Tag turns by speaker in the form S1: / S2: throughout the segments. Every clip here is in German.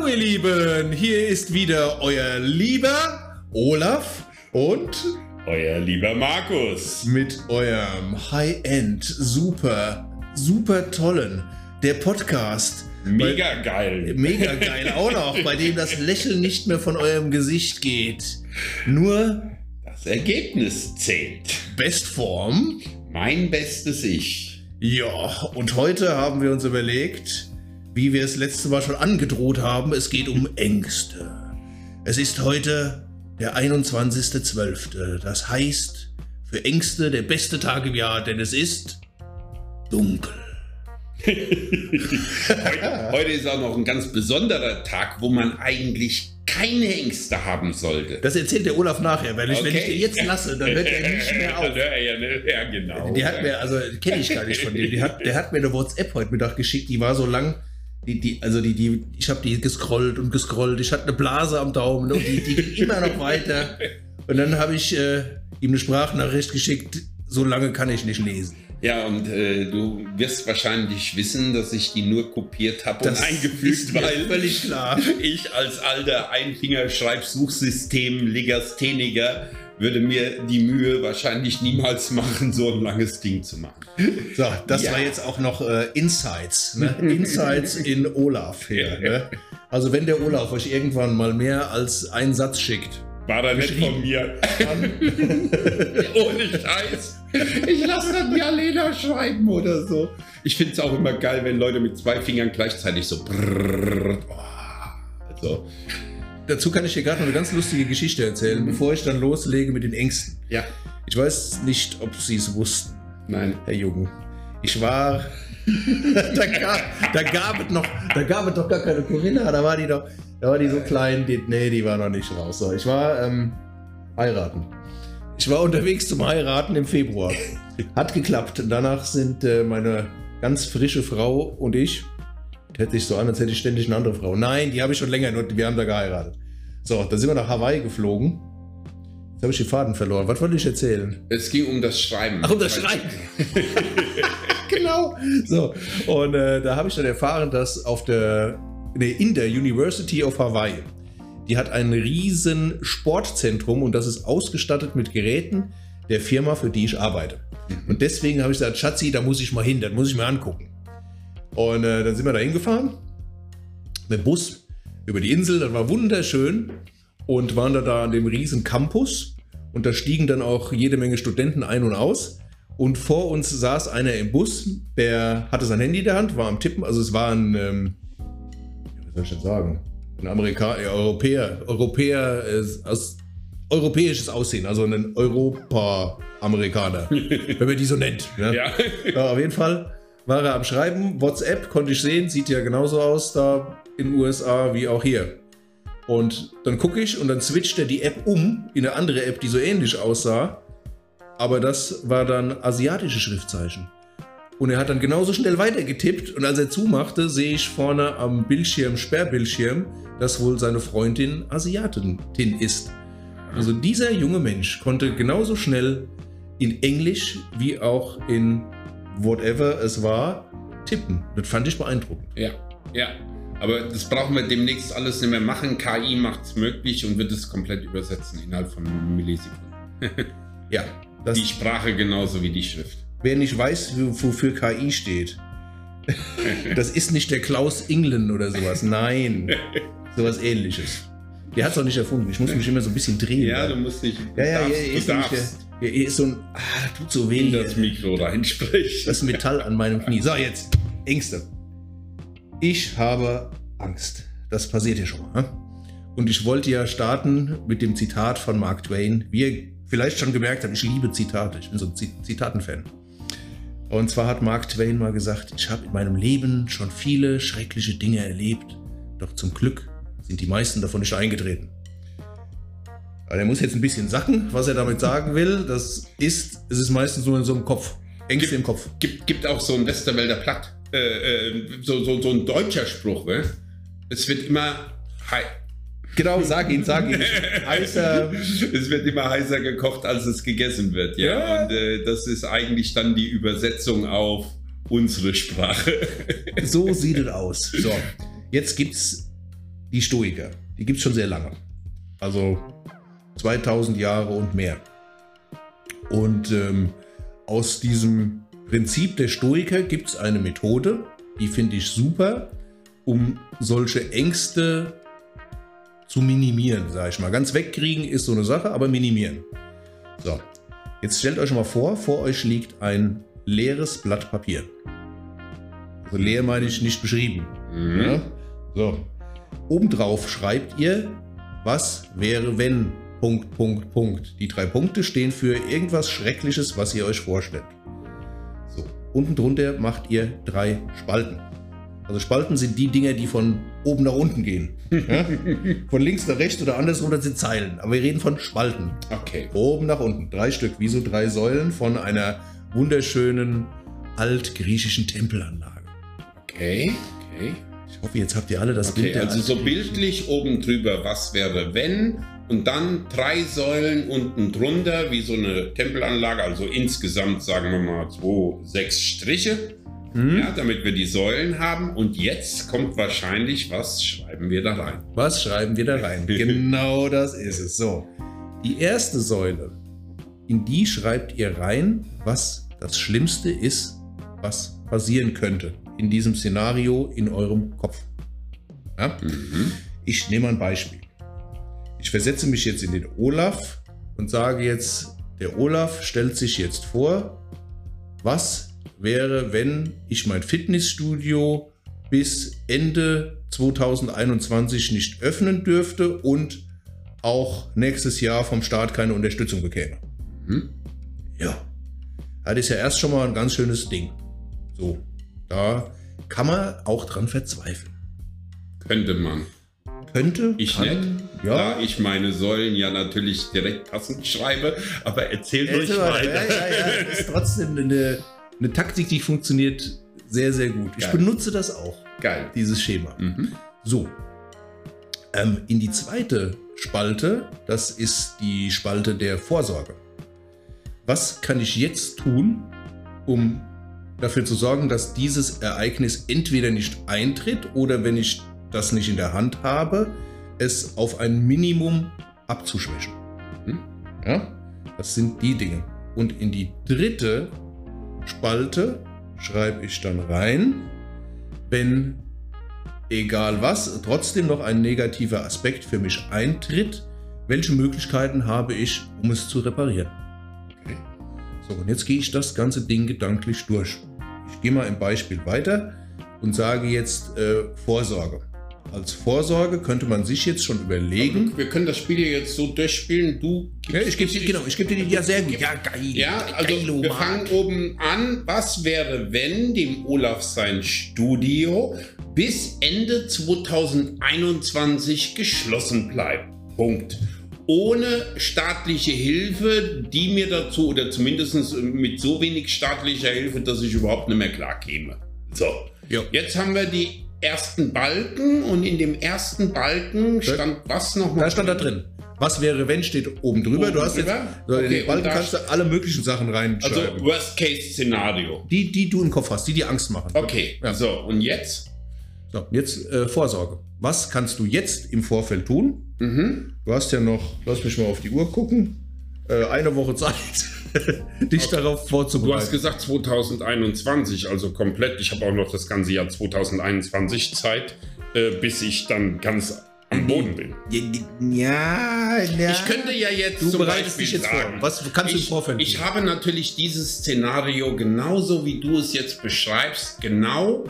S1: Hallo ihr Lieben, hier ist wieder euer lieber Olaf und
S2: euer lieber Markus
S1: mit eurem High-End, super, super tollen, der Podcast.
S2: Mega bei, geil.
S1: Mega geil auch noch, bei dem das Lächeln nicht mehr von eurem Gesicht geht. Nur
S2: das Ergebnis zählt.
S1: Bestform.
S2: Mein bestes Ich.
S1: Ja, und heute haben wir uns überlegt, wie wir es letzte Mal schon angedroht haben, es geht um Ängste. Es ist heute der 21.12. Das heißt, für Ängste der beste Tag im Jahr, denn es ist dunkel.
S2: heute, heute, ist auch noch ein ganz besonderer Tag, wo man eigentlich keine Ängste haben sollte.
S1: Das erzählt der Olaf nachher, weil ich, okay. wenn ich den jetzt lasse, dann hört er nicht mehr auf.
S2: ja, ja, genau.
S1: Die hat mir, also kenne ich gar nicht von dem, die hat, der hat mir eine WhatsApp heute Mittag geschickt, die war so lang, die, die, also die, die, ich habe die gescrollt und gescrollt. Ich hatte eine Blase am Daumen und die, die ging immer noch weiter. Und dann habe ich äh, ihm eine Sprachnachricht geschickt. So lange kann ich nicht lesen.
S2: Ja, und äh, du wirst wahrscheinlich wissen, dass ich die nur kopiert habe und eingefügt, weil
S1: völlig klar.
S2: ich als alter Einfingerschreibsuchsystem-Legastheniker würde mir die Mühe wahrscheinlich niemals machen, so ein langes Ding zu machen.
S1: So, das ja. war jetzt auch noch äh, Insights. Ne? Insights in Olaf hier. Ne? Also wenn der Olaf euch irgendwann mal mehr als einen Satz schickt.
S2: War da nicht von mir. Ohne Scheiß. Ich lasse dann die Alena schreiben oder so. Ich finde es auch immer geil, wenn Leute mit zwei Fingern gleichzeitig so.
S1: Also, dazu kann ich dir gerade noch eine ganz lustige Geschichte erzählen, mhm. bevor ich dann loslege mit den Ängsten.
S2: Ja.
S1: Ich weiß nicht, ob Sie es wussten.
S2: Nein.
S1: Herr Jugend. Ich war. da, gab, da, gab es noch, da gab es doch gar keine Corinna, da war die doch, da war die so klein, die, nee, die war noch nicht raus. So, ich war ähm, heiraten. Ich war unterwegs zum Heiraten im Februar. Hat geklappt. Danach sind äh, meine ganz frische Frau und ich Hört sich so an, als hätte ich ständig eine andere Frau. Nein, die habe ich schon länger, nur wir haben da geheiratet. So, dann sind wir nach Hawaii geflogen. Jetzt habe ich die Faden verloren. Was wollte ich erzählen?
S2: Es ging um das Schreiben.
S1: Ach, um das Schreiben. genau. So, und äh, da habe ich dann erfahren, dass auf der, nee, in der University of Hawaii, die hat ein riesen Sportzentrum und das ist ausgestattet mit Geräten der Firma, für die ich arbeite. Mhm. Und deswegen habe ich gesagt, Schatzi, da muss ich mal hin, das muss ich mir angucken. Und äh, dann sind wir da hingefahren mit dem Bus über die Insel. Das war wunderschön und waren da, da an dem riesen Campus. Und da stiegen dann auch jede Menge Studenten ein und aus. Und vor uns saß einer im Bus, der hatte sein Handy in der Hand, war am Tippen. Also es war ein, ähm, was soll ich denn sagen? Ein Amerikaner, Europäer, Europäer äh, aus europäisches Aussehen, also ein Europa-Amerikaner, wenn man die so nennt. Ne? Ja. ja. Auf jeden Fall war er am Schreiben. WhatsApp konnte ich sehen, sieht ja genauso aus da in den USA wie auch hier. Und dann gucke ich und dann switcht er die App um in eine andere App, die so ähnlich aussah. Aber das war dann asiatische Schriftzeichen. Und er hat dann genauso schnell weitergetippt und als er zumachte, sehe ich vorne am Bildschirm, Sperrbildschirm, dass wohl seine Freundin Asiatin ist. Also dieser junge Mensch konnte genauso schnell in Englisch wie auch in whatever es war, tippen. Das fand ich beeindruckend.
S2: Ja, ja. Aber das brauchen wir demnächst alles nicht mehr machen. KI macht es möglich und wird es komplett übersetzen innerhalb von Millisekunden.
S1: ja.
S2: die Sprache genauso wie die Schrift.
S1: Wer nicht weiß, wofür KI steht, das ist nicht der Klaus England oder sowas. Nein. sowas ähnliches. Der hat es auch nicht erfunden. Ich muss mich immer so ein bisschen drehen.
S2: Ja, du musst nicht.
S1: Ja, ja, darfst, ja, du darfst. Hier ist so ein, ah, tut so weh.
S2: das Mikro reinspricht.
S1: Das Metall an meinem Knie. So, jetzt, Ängste. Ich habe Angst. Das passiert hier schon mal. Und ich wollte ja starten mit dem Zitat von Mark Twain. Wie ihr vielleicht schon gemerkt habt, ich liebe Zitate. Ich bin so ein Zitaten-Fan. Und zwar hat Mark Twain mal gesagt, ich habe in meinem Leben schon viele schreckliche Dinge erlebt, doch zum Glück sind die meisten davon nicht eingetreten. Also er muss jetzt ein bisschen sacken, was er damit sagen will. Das ist, es ist meistens nur in so einem Kopf. Ängste
S2: gibt,
S1: im Kopf.
S2: Gibt, gibt auch so ein Westerwälder Platt. Äh, äh, so, so, so ein deutscher Spruch, ne? Es wird immer hei
S1: Genau, sag ihn, sag ihn.
S2: heißer. Es wird immer heißer gekocht, als es gegessen wird, ja. ja. Und äh, das ist eigentlich dann die Übersetzung auf unsere Sprache.
S1: so sieht es aus. So, jetzt gibt's die Stoiker. Die gibt es schon sehr lange. Also 2000 Jahre und mehr. Und ähm, aus diesem Prinzip der Stoiker gibt es eine Methode, die finde ich super, um solche Ängste zu minimieren, sage ich mal. Ganz wegkriegen ist so eine Sache, aber minimieren. So, jetzt stellt euch mal vor, vor euch liegt ein leeres Blatt Papier. Also leer meine ich nicht beschrieben.
S2: Mhm.
S1: Ja? So. Obendrauf schreibt ihr, was wäre, wenn. Punkt, Punkt, Punkt. Die drei Punkte stehen für irgendwas Schreckliches, was ihr euch vorstellt. So. Unten drunter macht ihr drei Spalten. Also Spalten sind die Dinger, die von oben nach unten gehen. Ja? Von links nach rechts oder andersrum, das sind Zeilen. Aber wir reden von Spalten.
S2: Okay.
S1: Oben nach unten. Drei Stück, wie so drei Säulen von einer wunderschönen altgriechischen Tempelanlage.
S2: Okay. Okay.
S1: Ich hoffe, jetzt habt ihr alle das
S2: Okay,
S1: Bild
S2: also so bildlich oben drüber, was wäre wenn? Und dann drei Säulen unten drunter, wie so eine Tempelanlage, also insgesamt sagen wir mal zwei, sechs Striche,
S1: Hm?
S2: ja, damit wir die Säulen haben. Und jetzt kommt wahrscheinlich, was schreiben wir da rein?
S1: Was schreiben wir da rein? genau das ist es. So. Die erste Säule, in die schreibt ihr rein, was das Schlimmste ist, was passieren könnte in diesem Szenario in eurem Kopf. Ja?
S2: Mhm.
S1: Ich nehme ein Beispiel. Ich versetze mich jetzt in den Olaf und sage jetzt, der Olaf stellt sich jetzt vor, was wäre, wenn ich mein Fitnessstudio bis Ende 2021 nicht öffnen dürfte und auch nächstes Jahr vom Staat keine Unterstützung bekäme.
S2: Mhm.
S1: Ja, das ist ja erst schon mal ein ganz schönes Ding. So, da kann man auch dran verzweifeln.
S2: Könnte man.
S1: Könnte,
S2: Ich
S1: kann,
S2: nicht.
S1: Ja,
S2: Da ich meine Säulen ja natürlich direkt passend schreibe, aber erzählt
S1: Ja,
S2: weiter.
S1: ja, ja, das ist trotzdem eine, eine Taktik, die funktioniert sehr, sehr gut. Ich
S2: Geil.
S1: benutze das auch,
S2: Geil.
S1: dieses Schema.
S2: Mhm.
S1: So, ähm, in die zweite Spalte, das ist die Spalte der Vorsorge. Was kann ich jetzt tun, um dafür zu sorgen, dass dieses Ereignis entweder nicht eintritt oder wenn ich das nicht in der Hand habe, es auf ein Minimum abzuschwächen?
S2: Mhm.
S1: Ja, das sind die Dinge. Und in die dritte Spalte schreibe ich dann rein, wenn egal was, trotzdem noch ein negativer Aspekt für mich eintritt, welche Möglichkeiten habe ich, um es zu reparieren.
S2: Okay.
S1: So, und jetzt gehe ich das ganze Ding gedanklich durch. Ich gehe mal im Beispiel weiter und sage jetzt äh, Vorsorge. Als Vorsorge könnte man sich jetzt schon überlegen.
S2: Wir können das Spiel jetzt so durchspielen. Du
S1: Ja, ich gebe dir, genau, ich gebe dir die, ja sehr gut. Ja, geil.
S2: Ja, also
S1: geilo,
S2: wir fangen oben an. Was wäre, wenn dem Olaf sein Studio bis Ende 2021 geschlossen bleibt? Punkt. Ohne staatliche Hilfe, die mir dazu, oder zumindest mit so wenig staatlicher Hilfe, dass ich überhaupt nicht mehr klar käme. So,
S1: Ja.
S2: jetzt haben wir die ersten Balken und in dem ersten Balken stand was nochmal?
S1: Da stand da drin. Was wäre, wenn, steht oben drüber.
S2: Oben
S1: du hast
S2: drüber?
S1: jetzt, so, in
S2: Okay,
S1: den Balken kannst du alle möglichen Sachen
S2: Also
S1: reinschreiben.
S2: Worst-Case-Szenario.
S1: die, die du im Kopf hast, die dir Angst machen.
S2: Okay,
S1: Ja.
S2: so und jetzt?
S1: So, jetzt äh, Vorsorge. Was kannst du jetzt im Vorfeld tun?
S2: Mhm.
S1: Du hast ja noch, lass mich mal auf die Uhr gucken, äh, eine Woche Zeit, dich darauf
S2: Du
S1: vorzubereiten.
S2: hast gesagt 2021, also komplett. Ich habe auch noch das ganze Jahr 2021 Zeit, äh, bis ich dann ganz am Boden bin.
S1: ja, ja.
S2: Ich könnte ja jetzt
S1: Du bereitest
S2: Beispiel
S1: dich jetzt
S2: sagen,
S1: vor. Was kannst du
S2: ich,
S1: Vorfeld
S2: ich
S1: tun?
S2: habe natürlich dieses Szenario genauso wie du es jetzt beschreibst, genau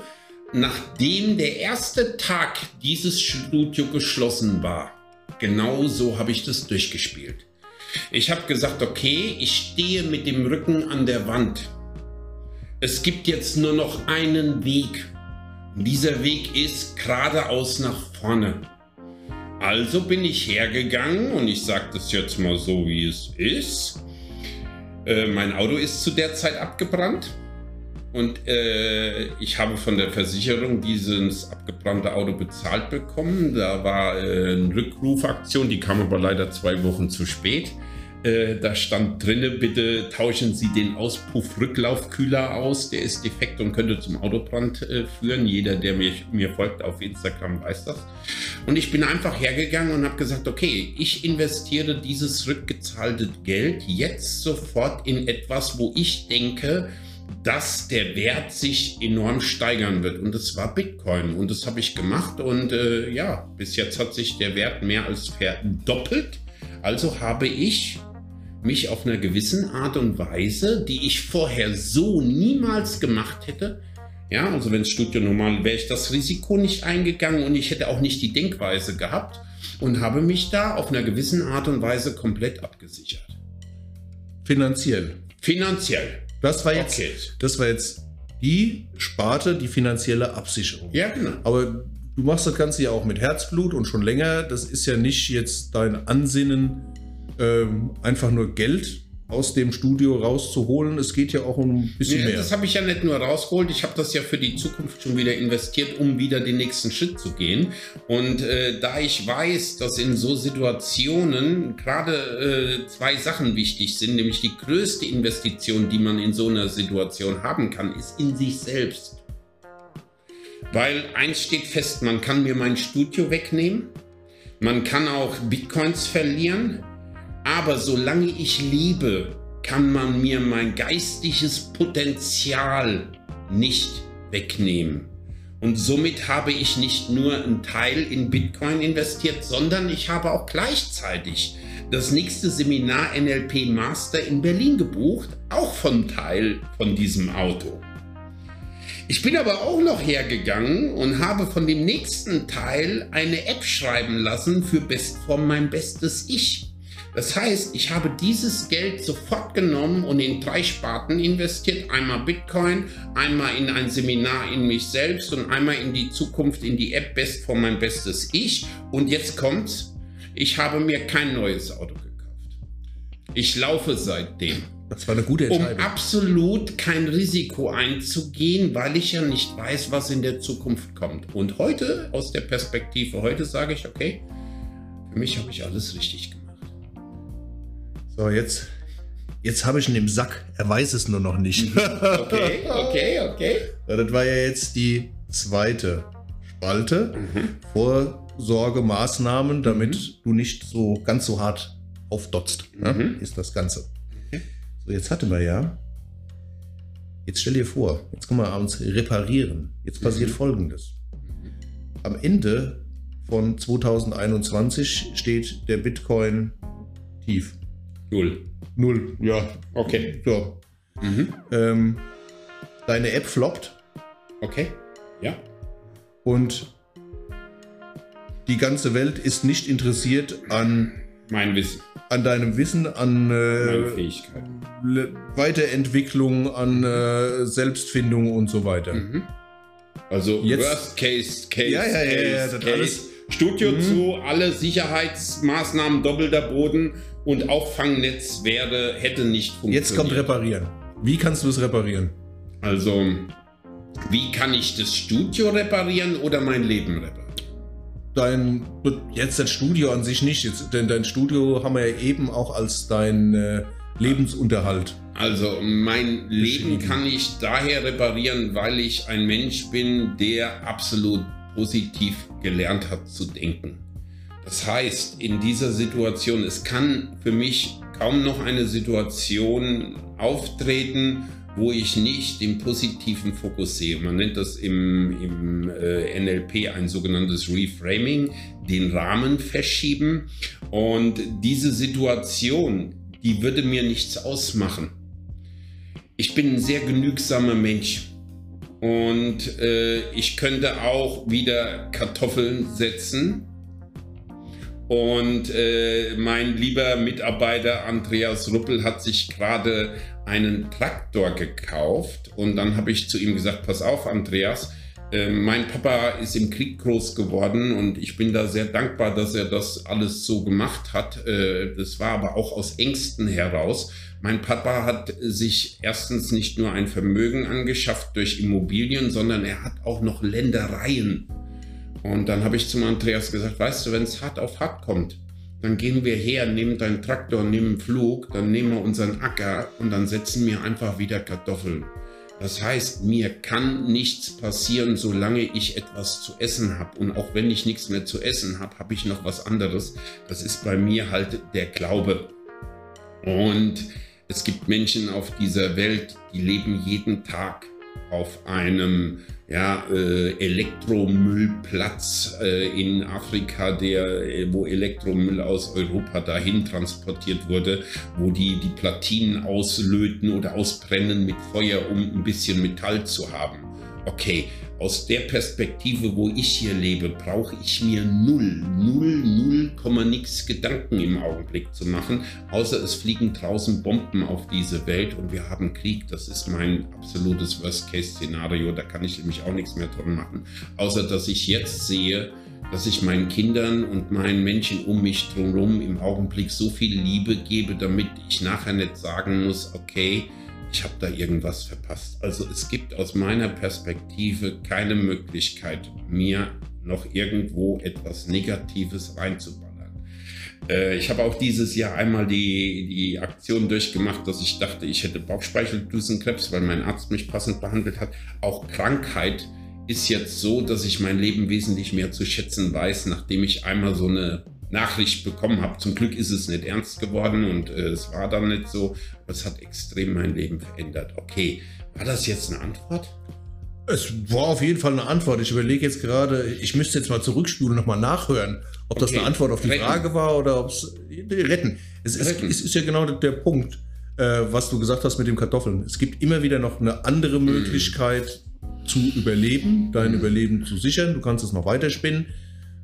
S2: nachdem der erste Tag dieses Studio geschlossen war. Genau so habe ich das durchgespielt. Ich habe gesagt, okay, ich stehe mit dem Rücken an der Wand. Es gibt jetzt nur noch einen Weg. Und dieser Weg ist geradeaus nach vorne. Also bin ich hergegangen und ich sage das jetzt mal so, wie es ist. Äh, mein Auto ist zu der Zeit abgebrannt und äh, ich habe von der Versicherung dieses abgebrannte Auto bezahlt bekommen. Da war äh, eine Rückrufaktion, die kam aber leider zwei Wochen zu spät. Äh, da stand drinne, bitte tauschen Sie den Auspuff-Rücklaufkühler aus. Der ist defekt und könnte zum Autobrand äh, führen. Jeder, der mir, mir folgt auf Instagram, weiß das. Und ich bin einfach hergegangen und habe gesagt, okay, ich investiere dieses rückgezahlte Geld jetzt sofort in etwas, wo ich denke, dass der Wert sich enorm steigern wird. Und das war Bitcoin. Und das habe ich gemacht. Und äh, ja, bis jetzt hat sich der Wert mehr als verdoppelt. Also habe ich mich auf einer gewissen Art und Weise, die ich vorher so niemals gemacht hätte, ja, also wenn es Studio normal wäre ich das Risiko nicht eingegangen und ich hätte auch nicht die Denkweise gehabt und habe mich da auf einer gewissen Art und Weise komplett abgesichert.
S1: Finanziell.
S2: Finanziell.
S1: Das war jetzt, okay. das war jetzt die Sparte, die finanzielle Absicherung.
S2: Ja, genau.
S1: Aber du machst das Ganze ja auch mit Herzblut und schon länger. Das ist ja nicht jetzt dein Ansinnen, ähm, einfach nur Geld aus dem Studio rauszuholen. Es geht ja auch um ein bisschen nee, mehr.
S2: Das habe ich ja nicht nur rausgeholt, ich habe das ja für die Zukunft schon wieder investiert, um wieder den nächsten Schritt zu gehen. Und äh, da ich weiß, dass in so Situationen gerade äh, zwei Sachen wichtig sind, nämlich die größte Investition, die man in so einer Situation haben kann, ist in sich selbst. Weil eins steht fest, man kann mir mein Studio wegnehmen, man kann auch Bitcoins verlieren, aber solange ich lebe, kann man mir mein geistiges Potenzial nicht wegnehmen. Und somit habe ich nicht nur einen Teil in Bitcoin investiert, sondern ich habe auch gleichzeitig das nächste Seminar NLP Master in Berlin gebucht, auch von Teil von diesem Auto. Ich bin aber auch noch hergegangen und habe von dem nächsten Teil eine App schreiben lassen für Bestform mein bestes Ich. Das heißt, ich habe dieses Geld sofort genommen und in drei Sparten investiert. Einmal Bitcoin, einmal in ein Seminar in mich selbst und einmal in die Zukunft, in die App Best von mein bestes Ich. Und jetzt kommt's. Ich habe mir kein neues Auto gekauft. Ich laufe seitdem.
S1: Das war eine gute Entscheidung.
S2: Um absolut kein Risiko einzugehen, weil ich ja nicht weiß, was in der Zukunft kommt. Und heute, aus der Perspektive heute, sage ich, okay, für mich habe ich alles richtig gemacht.
S1: So, jetzt, jetzt habe ich ihn im Sack. Er weiß es nur noch nicht.
S2: okay, okay, okay.
S1: Ja, das war ja jetzt die zweite Spalte. Mhm. Vorsorgemaßnahmen, damit mhm. du nicht so ganz so hart aufdotzt. Ne? Mhm. Ist das Ganze. Okay. So, jetzt hatten wir ja. Jetzt stell dir vor, jetzt können wir uns reparieren. Jetzt passiert mhm. folgendes. Am Ende von 2021 steht der Bitcoin tief.
S2: Null.
S1: Null, ja. Okay. So. Mhm. Ähm, deine App floppt.
S2: Okay. Ja.
S1: Und die ganze Welt ist nicht interessiert an
S2: mein Wissen.
S1: An deinem Wissen, an
S2: äh, Fähigkeiten.
S1: Weiterentwicklung, an äh, Selbstfindung und so weiter. Mhm.
S2: Also Jetzt, Worst Case, Case,
S1: ja, ja, ja, Case,
S2: Case. Studio mhm. zu, alle Sicherheitsmaßnahmen doppelter Boden und Auffangnetz wäre, hätte nicht
S1: funktioniert. Jetzt kommt reparieren. Wie kannst du es reparieren?
S2: Also, wie kann ich das Studio reparieren oder mein Leben reparieren?
S1: Dein, jetzt das Studio an sich nicht, jetzt, denn dein Studio haben wir ja eben auch als dein äh, Lebensunterhalt.
S2: Also mein Leben kann ich daher reparieren, weil ich ein Mensch bin, der absolut positiv gelernt hat zu denken. Das heißt, in dieser Situation, es kann für mich kaum noch eine Situation auftreten, wo ich nicht den positiven Fokus sehe. Man nennt das im, im äh, NLP ein sogenanntes Reframing, den Rahmen verschieben. Und diese Situation, die würde mir nichts ausmachen. Ich bin ein sehr genügsamer Mensch. Und äh, ich könnte auch wieder Kartoffeln setzen und äh, mein lieber Mitarbeiter Andreas Ruppel hat sich gerade einen Traktor gekauft. Und dann habe ich zu ihm gesagt, pass auf, Andreas, äh, mein Papa ist im Krieg groß geworden und ich bin da sehr dankbar, dass er das alles so gemacht hat. Äh, das war aber auch aus Ängsten heraus. Mein Papa hat sich erstens nicht nur ein Vermögen angeschafft durch Immobilien, sondern er hat auch noch Ländereien und dann habe ich zum Andreas gesagt, weißt du, wenn es hart auf hart kommt dann gehen wir her, nehmen deinen Traktor, nehmen einen Flug, dann nehmen wir unseren Acker und dann setzen wir einfach wieder Kartoffeln. Das heißt, mir kann nichts passieren, solange ich etwas zu essen habe. Und auch wenn ich nichts mehr zu essen habe, habe ich noch was anderes. Das ist bei mir halt der Glaube. Und es gibt Menschen auf dieser Welt, die leben jeden Tag auf einem ja, äh, Elektromüllplatz äh, in Afrika, der, äh, wo Elektromüll aus Europa dahin transportiert wurde, wo die die Platinen auslöten oder ausbrennen mit Feuer, um ein bisschen Metall zu haben. Okay, aus der Perspektive, wo ich hier lebe, brauche ich mir null, null, null Komma nix Gedanken im Augenblick zu machen, außer es fliegen draußen Bomben auf diese Welt und wir haben Krieg. Das ist mein absolutes Worst-Case-Szenario. Da kann ich nämlich auch nichts mehr dran machen, außer dass ich jetzt sehe, dass ich meinen Kindern und meinen Menschen um mich drumherum im Augenblick so viel Liebe gebe, damit ich nachher nicht sagen muss, okay, ich habe da irgendwas verpasst. Also es gibt aus meiner Perspektive keine Möglichkeit, mir noch irgendwo etwas Negatives reinzuballern. Äh, ich habe auch dieses Jahr einmal die, die Aktion durchgemacht, dass ich dachte, ich hätte Bauchspeicheldrüsenkrebs, weil mein Arzt mich passend behandelt hat. Auch Krankheit ist jetzt so, dass ich mein Leben wesentlich mehr zu schätzen weiß, nachdem ich einmal so eine Nachricht bekommen habe. Zum Glück ist es nicht ernst geworden und äh, es war dann nicht so. Aber es hat extrem mein Leben verändert. Okay, war das jetzt eine Antwort?
S1: Es war auf jeden Fall eine Antwort. Ich überlege jetzt gerade, ich müsste jetzt mal zurückspulen und nochmal nachhören, ob okay. das eine Antwort auf die retten. Frage war oder ob es. Retten. Es ist, retten. es ist ja genau der Punkt, äh, was du gesagt hast mit dem Kartoffeln. Es gibt immer wieder noch eine andere Möglichkeit mm. zu überleben, dein mm. Überleben zu sichern. Du kannst es noch weiterspinnen.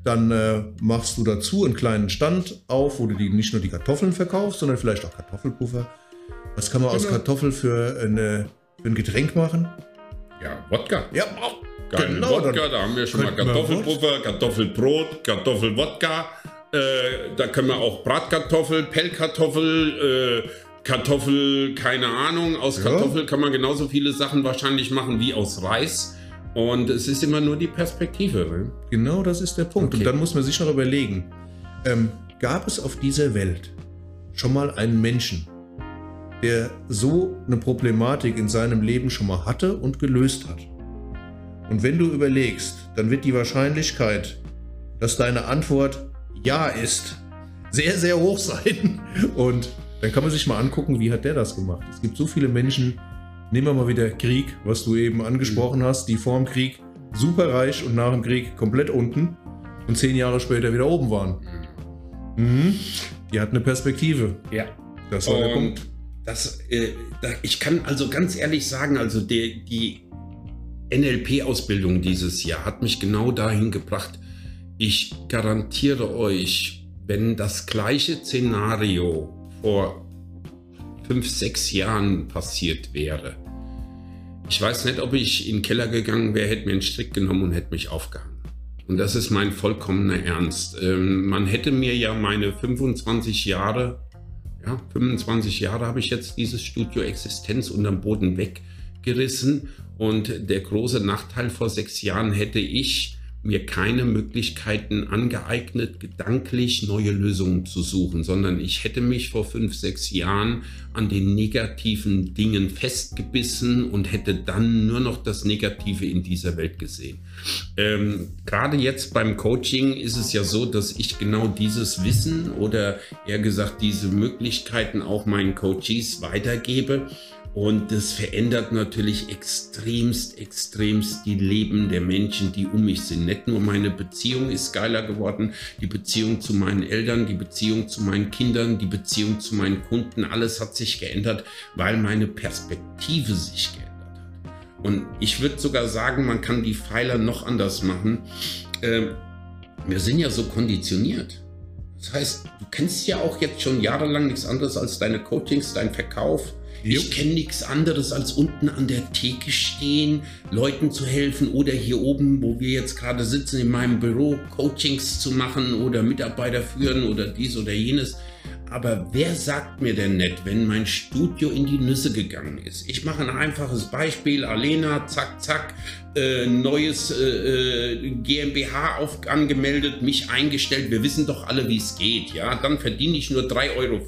S1: Dann äh, machst du dazu einen kleinen Stand auf, wo du die, nicht nur die Kartoffeln verkaufst, sondern vielleicht auch Kartoffelpuffer. Was kann man genau. aus Kartoffel für, eine, für ein Getränk machen?
S2: Ja, Wodka.
S1: Ja,
S2: Geil, genau, Wodka, da haben wir schon mal Kartoffelpuffer, Kartoffelbrot, Kartoffelwodka. Äh, da können wir auch Bratkartoffel, Pellkartoffel, äh, Kartoffel, keine Ahnung. Aus ja. Kartoffel kann man genauso viele Sachen wahrscheinlich machen wie aus Reis. Und es ist immer nur die Perspektive. Ne?
S1: Genau das ist der Punkt. Okay. Und dann muss man sich noch überlegen, ähm, gab es auf dieser Welt schon mal einen Menschen, der so eine Problematik in seinem Leben schon mal hatte und gelöst hat? Und wenn du überlegst, dann wird die Wahrscheinlichkeit, dass deine Antwort Ja ist, sehr, sehr hoch sein. Und dann kann man sich mal angucken, wie hat der das gemacht. Es gibt so viele Menschen, Nehmen wir mal wieder Krieg, was du eben angesprochen mhm. hast, die vor dem Krieg super reich und nach dem Krieg komplett unten und zehn Jahre später wieder oben waren. Mhm. mhm. Die hatten eine Perspektive.
S2: Ja. Das war und der Punkt. Das, äh, da, ich kann also ganz ehrlich sagen, also die, die NLP-Ausbildung dieses Jahr hat mich genau dahin gebracht. Ich garantiere euch, wenn das gleiche Szenario vor fünf, sechs Jahren passiert wäre. Ich weiß nicht, ob ich in den Keller gegangen wäre, hätte mir einen Strick genommen und hätte mich aufgehangen. Und das ist mein vollkommener Ernst. Ähm, man hätte mir ja meine 25 Jahre, ja, 25 Jahre habe ich jetzt dieses Studio Existenz unterm Boden weggerissen. Und der große Nachteil vor sechs Jahren hätte ich mir keine Möglichkeiten angeeignet, gedanklich neue Lösungen zu suchen, sondern ich hätte mich vor fünf, sechs Jahren an den negativen Dingen festgebissen und hätte dann nur noch das Negative in dieser Welt gesehen. Ähm, Gerade jetzt beim Coaching ist es ja so, dass ich genau dieses Wissen oder eher gesagt diese Möglichkeiten auch meinen Coaches weitergebe und das verändert natürlich extremst, extremst die Leben der Menschen, die um mich sind. Nicht nur meine Beziehung ist geiler geworden, die Beziehung zu meinen Eltern, die Beziehung zu meinen Kindern, die Beziehung zu meinen Kunden, alles hat sich geändert, weil meine Perspektive sich geändert hat. Und ich würde sogar sagen, man kann die Pfeiler noch anders machen. Ähm, wir sind ja so konditioniert. Das heißt, du kennst ja auch jetzt schon jahrelang nichts anderes als deine Coachings, dein Verkauf, ich kenne nichts anderes als unten an der Theke stehen, Leuten zu helfen oder hier oben, wo wir jetzt gerade sitzen, in meinem Büro Coachings zu machen oder Mitarbeiter führen oder dies oder jenes. Aber wer sagt mir denn nicht, wenn mein Studio in die Nüsse gegangen ist? Ich mache ein einfaches Beispiel. Alena, zack, zack, äh, neues äh, äh GmbH auf, angemeldet, mich eingestellt. Wir wissen doch alle, wie es geht. Ja, dann verdiene ich nur 3,50 Euro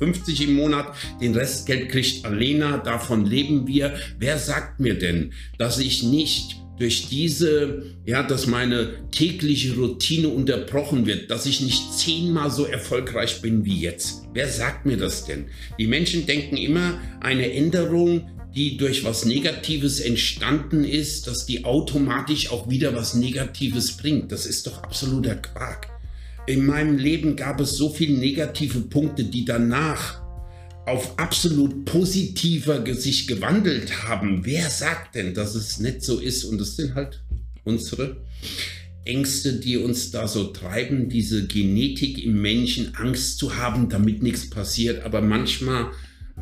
S2: im Monat. Den Restgeld kriegt Alena. Davon leben wir. Wer sagt mir denn, dass ich nicht durch diese, ja, dass meine tägliche Routine unterbrochen wird, dass ich nicht zehnmal so erfolgreich bin wie jetzt. Wer sagt mir das denn? Die Menschen denken immer, eine Änderung, die durch was Negatives entstanden ist, dass die automatisch auch wieder was Negatives bringt. Das ist doch absoluter Quark. In meinem Leben gab es so viele negative Punkte, die danach auf absolut positiver sich gewandelt haben. Wer sagt denn, dass es nicht so ist? Und das sind halt unsere Ängste, die uns da so treiben, diese Genetik im Menschen, Angst zu haben, damit nichts passiert. Aber manchmal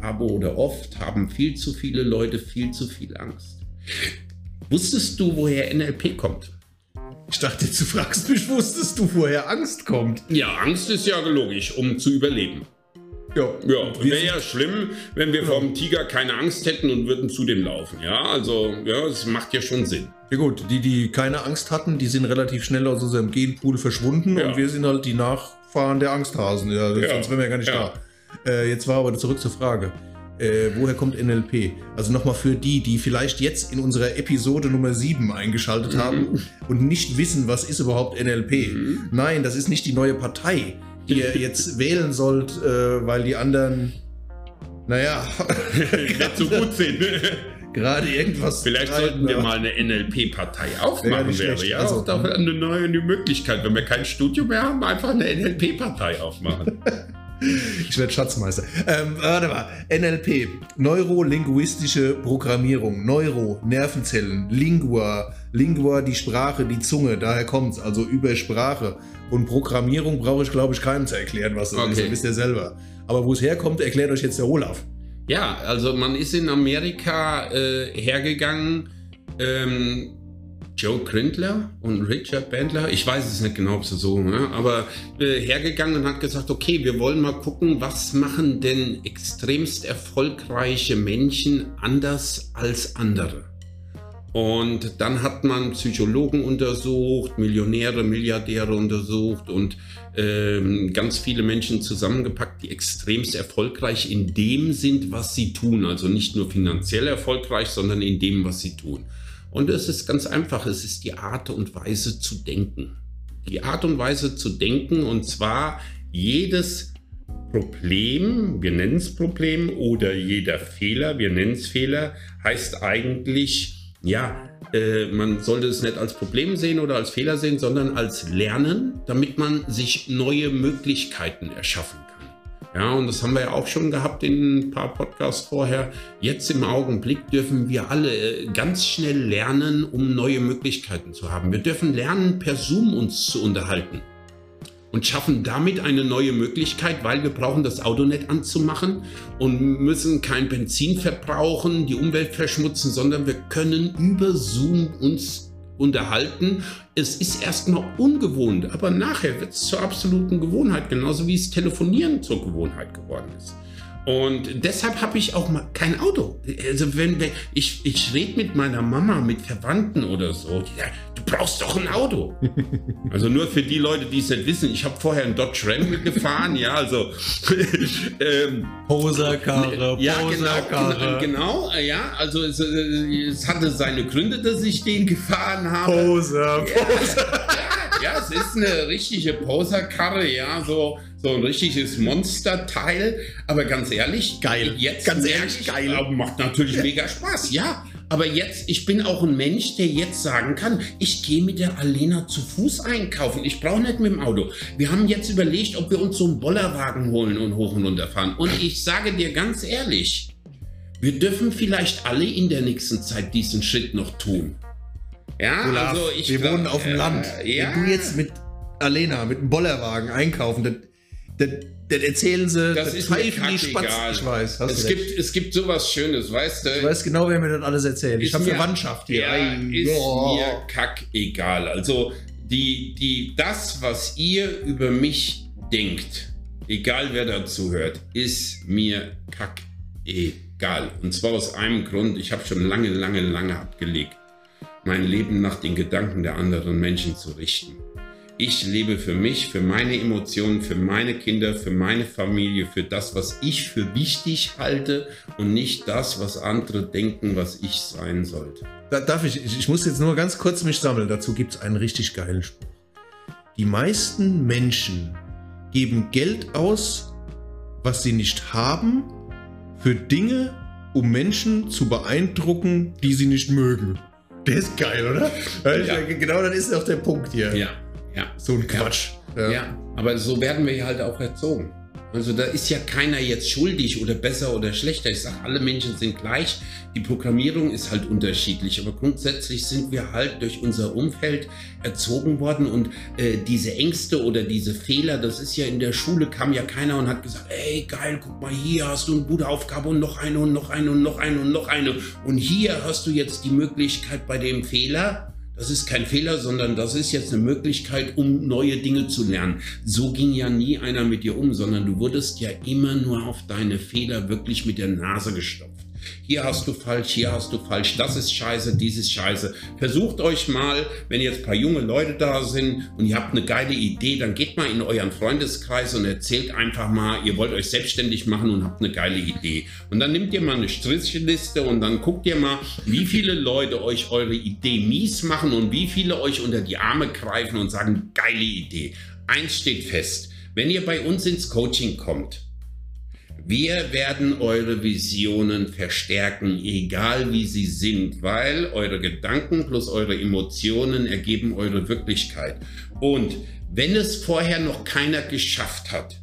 S2: habe oder oft haben viel zu viele Leute viel zu viel Angst. Wusstest du, woher NLP kommt?
S1: Ich dachte, du fragst mich, wusstest du, woher Angst kommt?
S2: Ja, Angst ist ja logisch, um zu überleben. Ja, ja wäre ja schlimm, wenn wir genau. vom Tiger keine Angst hätten und würden zu dem laufen. Ja, also, ja, das macht ja schon Sinn.
S1: Ja gut, die, die keine Angst hatten, die sind relativ schnell aus unserem Genpool verschwunden ja. und wir sind halt die Nachfahren der Angsthasen. Ja, ja. Sonst wären wir ja gar nicht da. Äh, jetzt war aber zurück zur Frage. Äh, woher kommt NLP? Also nochmal für die, die vielleicht jetzt in unserer Episode Nummer 7 eingeschaltet mhm. haben und nicht wissen, was ist überhaupt NLP. Mhm. Nein, das ist nicht die neue Partei ihr jetzt wählen sollt, äh, weil die anderen, naja,
S2: nicht so gut sind.
S1: gerade irgendwas.
S2: Vielleicht sollten wir mal eine NLP-Partei aufmachen, wäre ja also, auch eine neue Möglichkeit. Wenn wir kein Studio mehr haben, einfach eine NLP-Partei aufmachen.
S1: Ich werde Schatzmeister. Ähm, warte mal. NLP, neurolinguistische Programmierung. Neuro, Nervenzellen. Lingua, Lingua, die Sprache, die Zunge. Daher kommt es. Also über Sprache. Und Programmierung brauche ich, glaube ich, keinem zu erklären, was das okay. ist. Das wisst ihr selber. Aber wo es herkommt, erklärt euch jetzt der Olaf.
S2: Ja, also man ist in Amerika äh, hergegangen. Ähm, Joe Grindler und Richard Bandler, ich weiß es nicht genau, ob sie so, ne? aber äh, hergegangen und hat gesagt, okay, wir wollen mal gucken, was machen denn extremst erfolgreiche Menschen anders als andere. Und dann hat man Psychologen untersucht, Millionäre, Milliardäre untersucht und ähm, ganz viele Menschen zusammengepackt, die extremst erfolgreich in dem sind, was sie tun. Also nicht nur finanziell erfolgreich, sondern in dem, was sie tun. Und es ist ganz einfach, es ist die Art und Weise zu denken. Die Art und Weise zu denken und zwar jedes Problem, wir nennen es Problem, oder jeder Fehler, wir nennen es Fehler, heißt eigentlich, ja, äh, man sollte es nicht als Problem sehen oder als Fehler sehen, sondern als Lernen, damit man sich neue Möglichkeiten erschaffen kann. Ja, und das haben wir ja auch schon gehabt in ein paar Podcasts vorher. Jetzt im Augenblick dürfen wir alle äh, ganz schnell lernen, um neue Möglichkeiten zu haben. Wir dürfen lernen, per Zoom uns zu unterhalten und schaffen damit eine neue Möglichkeit, weil wir brauchen das Auto nicht anzumachen und müssen kein Benzin verbrauchen, die Umwelt verschmutzen, sondern wir können über Zoom uns unterhalten. Es ist erstmal ungewohnt, aber nachher wird es zur absoluten Gewohnheit, genauso wie es Telefonieren zur Gewohnheit geworden ist. Und deshalb habe ich auch mal kein Auto. Also wenn, wenn ich, ich rede mit meiner Mama, mit Verwandten oder so, die sagen, du brauchst doch ein Auto. also nur für die Leute, die es nicht wissen, ich habe vorher ein Dodge Ram gefahren, ja, also
S1: ähm, Poserkarre,
S2: ja, genau, genau, ja, also es, es, hatte seine Gründe, dass ich den gefahren habe.
S1: Poser, Poser.
S2: Ja, ja, es ist eine richtige Poserkarre, ja, so so ein richtiges Monsterteil. Aber ganz ehrlich,
S1: geil.
S2: Jetzt ganz ehrlich, geil. Macht natürlich mega Spaß, ja. Aber jetzt, ich bin auch ein Mensch, der jetzt sagen kann, ich gehe mit der Alena zu Fuß einkaufen. Ich brauche nicht mit dem Auto. Wir haben jetzt überlegt, ob wir uns so einen Bollerwagen holen und hoch und runter fahren. Und ich sage dir ganz ehrlich, wir dürfen vielleicht alle in der nächsten Zeit diesen Schritt noch tun.
S1: Ja, Olaf, also ich. Wir glaub, wohnen auf dem äh, Land. Ja. Wenn du jetzt mit Alena, mit einem Bollerwagen einkaufen, dann das, das erzählen sie,
S2: das, das ist mir die Spatz,
S1: Ich weiß.
S2: Es gibt, es gibt sowas Schönes, weißt du?
S1: Ich weiß genau, wer mir das alles erzählt. Ich habe Verwandtschaft hier.
S2: Ja, ist oh. mir kack egal. Also, die, die, das, was ihr über mich denkt, egal wer dazu hört, ist mir kack egal. Und zwar aus einem Grund, ich habe schon lange, lange, lange abgelegt, mein Leben nach den Gedanken der anderen Menschen zu richten. Ich lebe für mich, für meine Emotionen, für meine Kinder, für meine Familie, für das, was ich für wichtig halte und nicht das, was andere denken, was ich sein sollte.
S1: Da darf ich, ich muss jetzt nur ganz kurz mich sammeln. Dazu gibt es einen richtig geilen Spruch. Die meisten Menschen geben Geld aus, was sie nicht haben, für Dinge, um Menschen zu beeindrucken, die sie nicht mögen. Der ist geil, oder? Ja. Genau, dann ist auch der Punkt hier.
S2: Ja, ja.
S1: So ein Quatsch.
S2: Ja. ja, aber so werden wir halt auch erzogen. Also da ist ja keiner jetzt schuldig oder besser oder schlechter. Ich sage, alle Menschen sind gleich. Die Programmierung ist halt unterschiedlich, aber grundsätzlich sind wir halt durch unser Umfeld erzogen worden und äh, diese Ängste oder diese Fehler, das ist ja in der Schule kam ja keiner und hat gesagt, ey geil, guck mal hier hast du eine gute Aufgabe und noch eine und noch eine und noch eine und noch eine und hier hast du jetzt die Möglichkeit bei dem Fehler das ist kein Fehler, sondern das ist jetzt eine Möglichkeit, um neue Dinge zu lernen. So ging ja nie einer mit dir um, sondern du wurdest ja immer nur auf deine Fehler wirklich mit der Nase gestopft. Hier hast du falsch, hier hast du falsch, das ist scheiße, dies ist scheiße. Versucht euch mal, wenn jetzt ein paar junge Leute da sind und ihr habt eine geile Idee, dann geht mal in euren Freundeskreis und erzählt einfach mal, ihr wollt euch selbstständig machen und habt eine geile Idee. Und dann nehmt ihr mal eine Strichliste und dann guckt ihr mal, wie viele Leute euch eure Idee mies machen und wie viele euch unter die Arme greifen und sagen, geile Idee. Eins steht fest, wenn ihr bei uns ins Coaching kommt, wir werden eure Visionen verstärken, egal wie sie sind, weil eure Gedanken plus eure Emotionen ergeben eure Wirklichkeit. Und wenn es vorher noch keiner geschafft hat,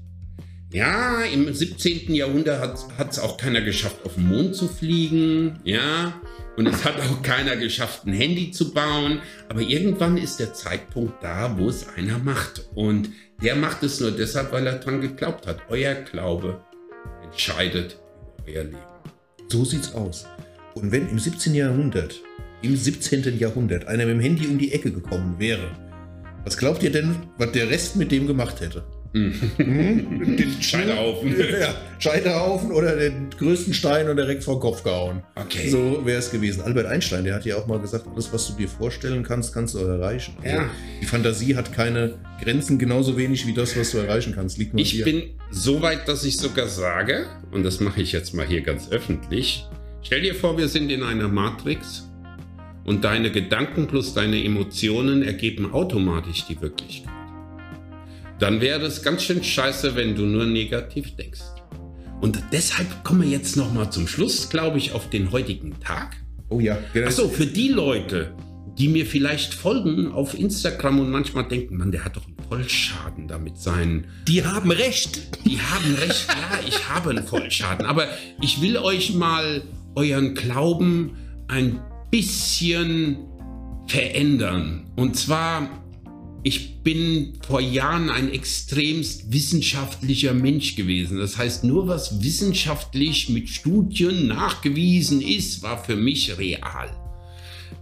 S2: ja, im 17. Jahrhundert hat es auch keiner geschafft, auf den Mond zu fliegen, ja, und es hat auch keiner geschafft, ein Handy zu bauen. Aber irgendwann ist der Zeitpunkt da, wo es einer macht. Und der macht es nur deshalb, weil er dran geglaubt hat. Euer Glaube entscheidet über euer Leben.
S1: So sieht's aus. Und wenn im 17. Jahrhundert, im 17. Jahrhundert einer mit dem Handy um die Ecke gekommen wäre, was glaubt ihr denn, was der Rest mit dem gemacht hätte?
S2: Mhm. den Scheiterhaufen.
S1: Ja, Scheiterhaufen oder den größten Stein und direkt vor den Kopf gehauen.
S2: Okay.
S1: So wäre es gewesen. Albert Einstein, der hat ja auch mal gesagt, alles, was du dir vorstellen kannst, kannst du erreichen.
S2: Also ja.
S1: Die Fantasie hat keine Grenzen, genauso wenig wie das, was du erreichen kannst. Liegt
S2: nur ich dir. bin so weit, dass ich sogar sage, und das mache ich jetzt mal hier ganz öffentlich, stell dir vor, wir sind in einer Matrix und deine Gedanken plus deine Emotionen ergeben automatisch die Wirklichkeit dann wäre es ganz schön scheiße, wenn du nur negativ denkst. Und deshalb kommen wir jetzt nochmal zum Schluss, glaube ich, auf den heutigen Tag.
S1: Oh ja.
S2: Genau. Achso, für die Leute, die mir vielleicht folgen auf Instagram und manchmal denken, man, der hat doch einen Vollschaden damit sein.
S1: Die haben recht.
S2: Die haben recht, ja, ich habe einen Vollschaden. Aber ich will euch mal euren Glauben ein bisschen verändern. Und zwar ich bin vor Jahren ein extremst wissenschaftlicher Mensch gewesen. Das heißt, nur was wissenschaftlich mit Studien nachgewiesen ist, war für mich real.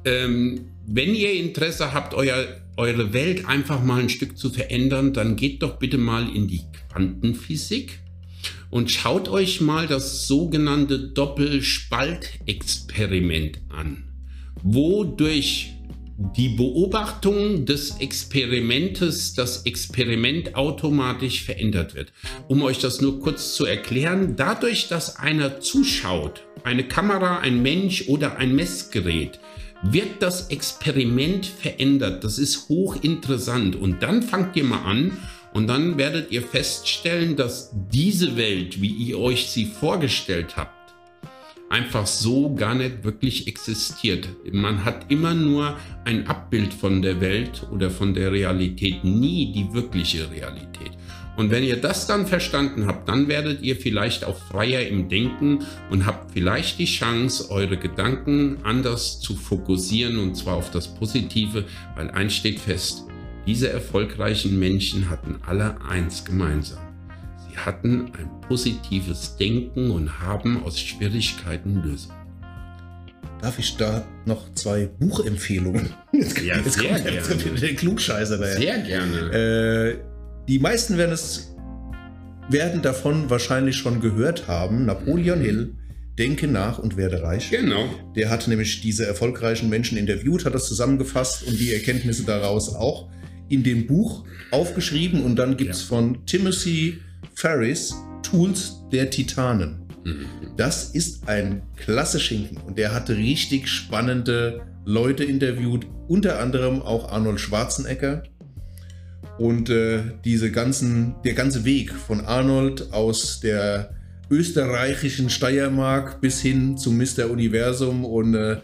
S2: Ähm, wenn ihr Interesse habt, euer, eure Welt einfach mal ein Stück zu verändern, dann geht doch bitte mal in die Quantenphysik und schaut euch mal das sogenannte Doppelspaltexperiment an, wo durch die Beobachtung des Experimentes, das Experiment automatisch verändert wird. Um euch das nur kurz zu erklären, dadurch, dass einer zuschaut, eine Kamera, ein Mensch oder ein Messgerät, wird das Experiment verändert. Das ist hochinteressant. Und dann fangt ihr mal an und dann werdet ihr feststellen, dass diese Welt, wie ihr euch sie vorgestellt habt, einfach so gar nicht wirklich existiert. Man hat immer nur ein Abbild von der Welt oder von der Realität, nie die wirkliche Realität. Und wenn ihr das dann verstanden habt, dann werdet ihr vielleicht auch freier im Denken und habt vielleicht die Chance, eure Gedanken anders zu fokussieren und zwar auf das Positive, weil eins steht fest, diese erfolgreichen Menschen hatten alle eins gemeinsam. Sie hatten ein positives Denken und haben aus Schwierigkeiten Lösungen.
S1: Darf ich da noch zwei Buchempfehlungen?
S2: Jetzt, ja, jetzt sehr kommt
S1: gerne. der Klugscheißer daher.
S2: Sehr gerne.
S1: Äh, die meisten werden es werden davon wahrscheinlich schon gehört haben. Napoleon Hill, Denke nach und werde reich.
S2: Genau.
S1: Der hat nämlich diese erfolgreichen Menschen interviewt, hat das zusammengefasst und die Erkenntnisse daraus auch in dem Buch aufgeschrieben. Und dann gibt es
S2: Ja.
S1: von Timothy Ferris Tools der Titanen.
S2: Mhm.
S1: Das ist ein klasse Schinken und der hat richtig spannende Leute interviewt, unter anderem auch Arnold Schwarzenegger. Und äh, diese ganzen, der ganze Weg von Arnold aus der österreichischen Steiermark bis hin zum Mr. Universum und äh,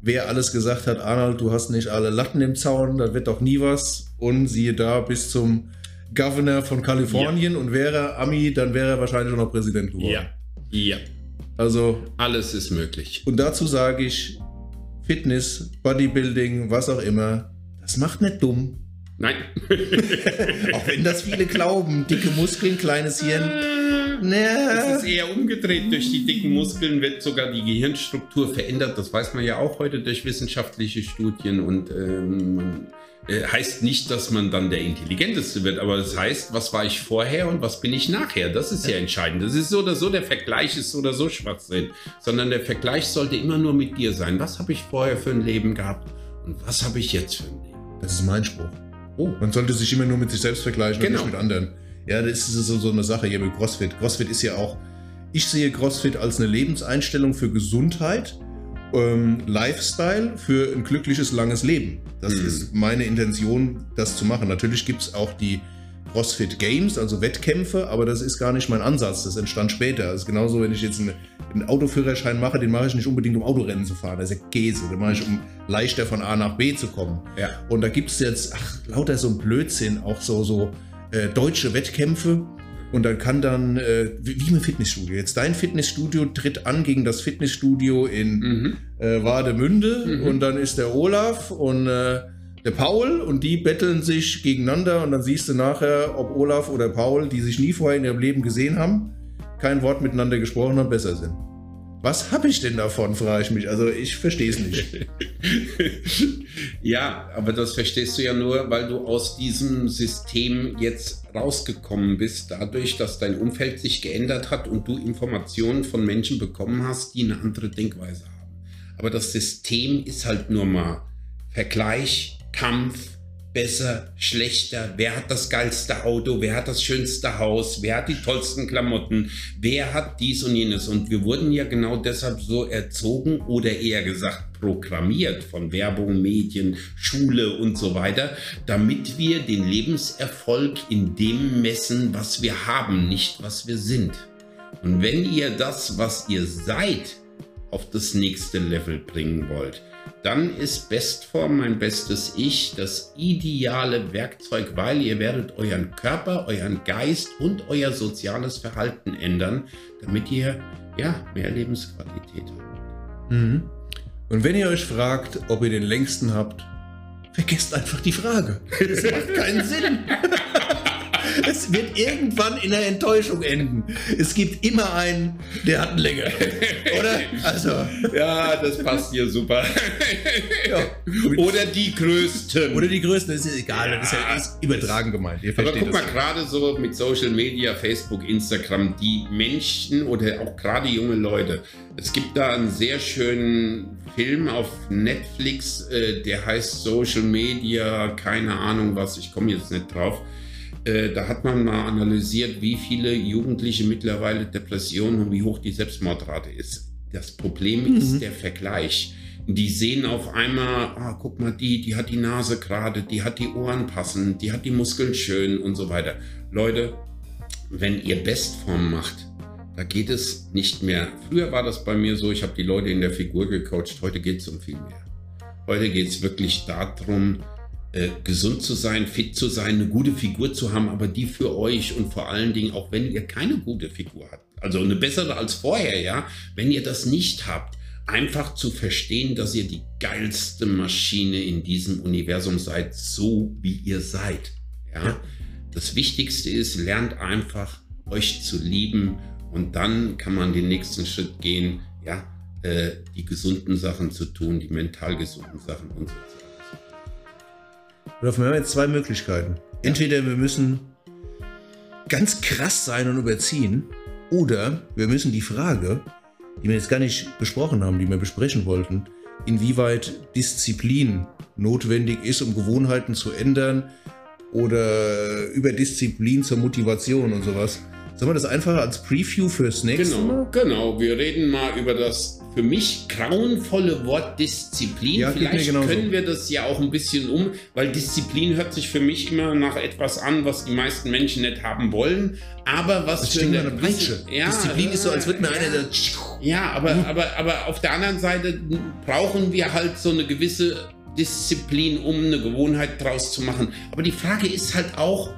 S1: wer alles gesagt hat, Arnold, du hast nicht alle Latten im Zaun, da wird doch nie was. Und siehe da, bis zum Governor von Kalifornien und wäre Ami, dann wäre er wahrscheinlich schon noch Präsident geworden.
S2: Ja. Ja.
S1: Also,
S2: Alles ist möglich.
S1: und dazu sage ich, Fitness, Bodybuilding, was auch immer, das macht nicht dumm.
S2: Nein.
S1: Auch wenn das viele glauben, dicke Muskeln, kleines Hirn.
S2: Es
S1: Na,
S2: ist eher umgedreht. Durch die dicken Muskeln wird sogar die Gehirnstruktur verändert. Das weiß man ja auch heute durch wissenschaftliche Studien. Und ähm, äh, heißt nicht, dass man dann der Intelligenteste wird, aber das heißt, was war ich vorher und was bin ich nachher? Das ist ja entscheidend. Das ist so oder so, der Vergleich ist so oder so Schwachsinn. Sondern der Vergleich sollte immer nur mit dir sein. Was habe ich vorher für ein Leben gehabt und was habe ich jetzt für ein Leben?
S1: das ist mein Spruch.
S2: Oh,
S1: Man sollte sich immer nur mit sich selbst vergleichen
S2: Genau.
S1: und nicht mit anderen. Ja, das ist so, so eine Sache hier mit CrossFit. CrossFit ist ja auch, ich sehe CrossFit als eine Lebenseinstellung für Gesundheit, ähm, Lifestyle, für ein glückliches, langes Leben. Das
S2: Mhm.
S1: ist meine Intention, das zu machen. Natürlich gibt es auch die CrossFit Games, also Wettkämpfe, aber das ist gar nicht mein Ansatz. Das entstand später. Das ist genauso, wenn ich jetzt einen, einen Autoführerschein mache, den mache ich nicht unbedingt, um Autorennen zu fahren. Das ist ja Käse. Den mache ich, um leichter von A nach B zu kommen.
S2: ja.
S1: Und da gibt es jetzt, ach, lauter so ein Blödsinn, auch so, so äh, deutsche Wettkämpfe. Und dann kann dann, äh, wie, wie im Fitnessstudio. Jetzt dein Fitnessstudio tritt an gegen das Fitnessstudio in
S2: Mhm.
S1: äh, Wademünde.
S2: Mhm.
S1: Und dann ist der Olaf und äh, der Paul und die betteln sich gegeneinander. Und dann siehst du nachher, ob Olaf oder Paul, die sich nie vorher in ihrem Leben gesehen haben, kein Wort miteinander gesprochen haben, besser sind. Was habe ich denn davon, frage ich mich. Also ich verstehe es nicht.
S2: ja, aber das verstehst du ja nur, weil du aus diesem System jetzt rausgekommen bist, dadurch, dass dein Umfeld sich geändert hat und du Informationen von Menschen bekommen hast, die eine andere Denkweise haben. Aber das System ist halt nur mal Vergleich, Kampf, besser, schlechter, wer hat das geilste Auto, wer hat das schönste Haus, wer hat die tollsten Klamotten, wer hat dies und jenes. Und wir wurden ja genau deshalb so erzogen oder eher gesagt programmiert von Werbung, Medien, Schule und so weiter, damit wir den Lebenserfolg in dem messen, was wir haben, nicht was wir sind. Und wenn ihr das, was ihr seid, auf das nächste Level bringen wollt, dann ist Bestform mein bestes Ich das ideale Werkzeug, weil ihr werdet euren Körper, euren Geist und euer soziales Verhalten ändern, damit ihr ja mehr Lebensqualität habt.
S1: Mhm. Und wenn ihr euch fragt, ob ihr den längsten habt, vergesst einfach die Frage. Das macht keinen Sinn. Es wird irgendwann in der Enttäuschung enden. Es gibt immer einen, der hat einen längeren. Oder? Also,
S2: Ja, das passt hier super.
S1: ja.
S2: Oder die größten.
S1: Oder die Größten, das ist egal. Das ist, ja, ist übertragen gemeint. Ihr
S2: Aber guck mal, gerade so mit Social Media, Facebook, Instagram, die Menschen oder auch gerade junge Leute. Es gibt da einen sehr schönen Film auf Netflix, äh, der heißt Social Media, keine Ahnung was, ich komme jetzt nicht drauf. Äh, da hat man mal analysiert, wie viele Jugendliche mittlerweile Depressionen und wie hoch die Selbstmordrate ist. Das Problem ist der Vergleich. Die sehen auf einmal, ah, guck mal, die, die hat die Nase gerade, die hat die Ohren passend, die hat die Muskeln schön und so weiter. Leute, wenn ihr Bestform macht, da geht es nicht mehr. Früher war das bei mir so, ich habe die Leute in der Figur gecoacht, heute geht es um viel mehr. Heute geht es wirklich darum, äh, gesund zu sein, fit zu sein, eine gute Figur zu haben, aber die für euch und vor allen Dingen auch wenn ihr keine gute Figur habt, also eine bessere als vorher, ja, wenn ihr das nicht habt, einfach zu verstehen, dass ihr die geilste Maschine in diesem Universum seid, so wie ihr seid. Ja? Das Wichtigste ist, lernt einfach euch zu lieben und dann kann man den nächsten Schritt gehen, ja, äh, die gesunden Sachen zu tun, die mental gesunden Sachen und so.
S1: Oder wir haben jetzt zwei Möglichkeiten. Entweder wir müssen ganz krass sein und überziehen. Oder wir müssen die Frage, die wir jetzt gar nicht besprochen haben, die wir besprechen wollten, inwieweit Disziplin notwendig ist, um Gewohnheiten zu ändern oder über Disziplin zur Motivation und sowas. Sollen wir das einfach als Preview fürs nächste
S2: Genau,
S1: Mal?
S2: genau. Wir reden mal über das für mich grauenvolle Wort Disziplin.
S1: Ja,
S2: Vielleicht können wir das ja auch ein bisschen um, weil Disziplin hört sich für mich immer nach etwas an, was die meisten Menschen nicht haben wollen. Aber was
S1: Das
S2: für
S1: wie eine Peitsche.
S2: Ja,
S1: Disziplin ist so, als würde mir
S2: ja,
S1: einer der
S2: Ja, aber, aber, aber auf der anderen Seite brauchen wir halt so eine gewisse Disziplin, um eine Gewohnheit draus zu machen. Aber die Frage ist halt auch,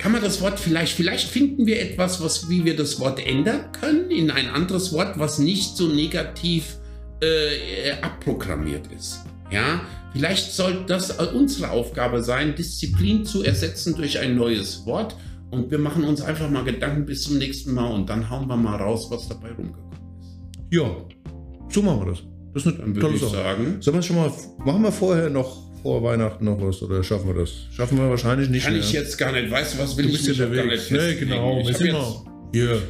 S2: kann man das Wort vielleicht, vielleicht finden wir etwas, was, wie wir das Wort ändern können in ein anderes Wort, was nicht so negativ äh, abprogrammiert ist. Ja, vielleicht sollte das unsere Aufgabe sein, Disziplin zu ersetzen durch ein neues Wort. Und wir machen uns einfach mal Gedanken bis zum nächsten Mal und dann hauen wir mal raus, was dabei rumgekommen ist.
S1: Ja, so machen wir das. Das ist eine
S2: Dann würde ich sagen,
S1: Sollen wir schon mal, machen wir vorher noch vor Weihnachten noch was oder schaffen wir das? Schaffen wir wahrscheinlich nicht
S2: kann
S1: mehr.
S2: ich jetzt gar nicht, weißt du was, will
S1: du
S2: ich mich gar nicht festlegen.
S1: genau.
S2: Ich habe jetzt,
S1: hier.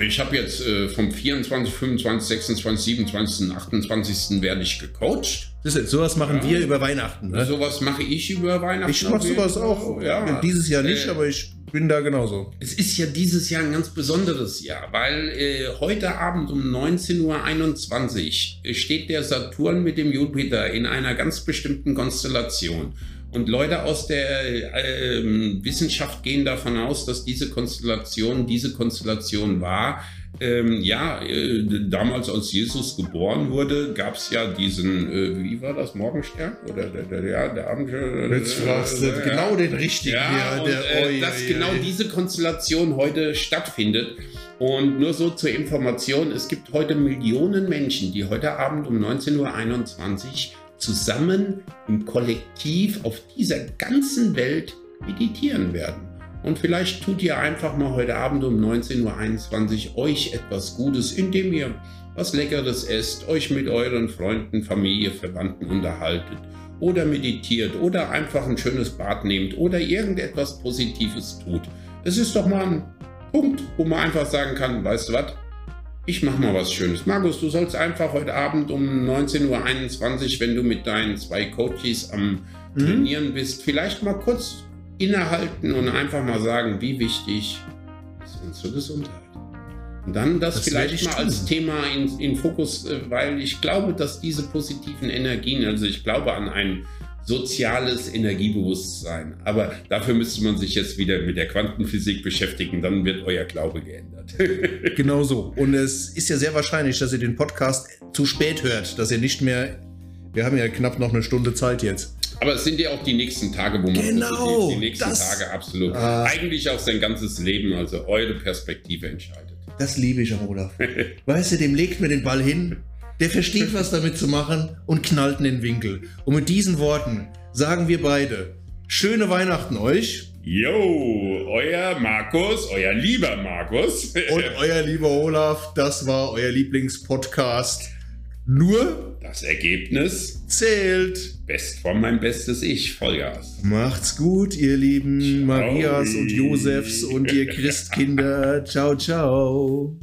S2: ich hab jetzt äh, vom 24, 25, 26, 27, 28. werde ich gecoacht.
S1: Das ist, sowas machen
S2: Ja.
S1: wir über Weihnachten. Ne?
S2: Sowas mache ich über Weihnachten.
S1: ich mache sowas auch.
S2: Ja.
S1: Dieses Jahr nicht,
S2: Äh,
S1: aber ich bin da genauso.
S2: Es ist ja dieses Jahr ein ganz besonderes Jahr, weil äh, heute Abend um 19.21 Uhr steht der Saturn mit dem Jupiter in einer ganz bestimmten Konstellation. Und Leute aus der ähm, Wissenschaft gehen davon aus, dass diese Konstellation diese Konstellation war. Ähm, ja, äh, damals als Jesus geboren wurde, gab es ja diesen, äh, wie war das, Morgenstern? Oder der, der, der, der Abend...
S1: Jetzt fragst du
S2: Ja.
S1: genau den richtigen.
S2: Ja,
S1: hier,
S2: und,
S1: der,
S2: äh, dass genau diese Konstellation heute stattfindet. Und nur so zur Information, es gibt heute Millionen Menschen, die heute Abend um 19.21 Uhr zusammen im Kollektiv auf dieser ganzen Welt meditieren werden. Und vielleicht tut ihr einfach mal heute Abend um 19.21 Uhr euch etwas Gutes, indem ihr was Leckeres esst, euch mit euren Freunden, Familie, Verwandten unterhaltet oder meditiert oder einfach ein schönes Bad nehmt oder irgendetwas Positives tut. Es ist doch mal ein Punkt, wo man einfach sagen kann, weißt du was, ich mach mal was Schönes. Markus, du sollst einfach heute Abend um 19.21 Uhr, wenn du mit deinen zwei Coaches am
S1: Mhm.
S2: Trainieren bist, vielleicht mal kurz innehalten und einfach mal sagen, wie wichtig ist unsere Gesundheit. Und dann das,
S1: Das
S2: vielleicht
S1: ich
S2: mal als
S1: tun.
S2: Thema in, in Fokus, äh, weil ich glaube, dass diese positiven Energien, also ich glaube an ein soziales Energiebewusstsein, aber dafür müsste man sich jetzt wieder mit der Quantenphysik beschäftigen, dann wird euer Glaube geändert.
S1: Genau so. Und es ist ja sehr wahrscheinlich, dass ihr den Podcast zu spät hört, dass ihr nicht mehr. Wir haben ja knapp noch eine Stunde Zeit jetzt.
S2: Aber es sind ja auch die nächsten Tage, wo man
S1: Genau,
S2: die nächsten
S1: das-
S2: Tage absolut.
S1: Ah.
S2: Eigentlich auch sein ganzes Leben, also eure Perspektive entscheidet.
S1: Das liebe ich am Olaf. Weißt du, dem legt mir den Ball hin, der versteht, was damit zu machen und knallt in den Winkel. Und mit diesen Worten sagen wir beide: Schöne Weihnachten euch
S2: Yo, euer Markus, euer lieber Markus.
S1: und euer lieber Olaf. Das war euer Lieblingspodcast. Nur
S2: Das Ergebnis,
S1: zählt.
S2: best von mein bestes Ich, Vollgas.
S1: Macht's gut, ihr lieben Marias und Josefs und ihr Christkinder. Ciao, ciao.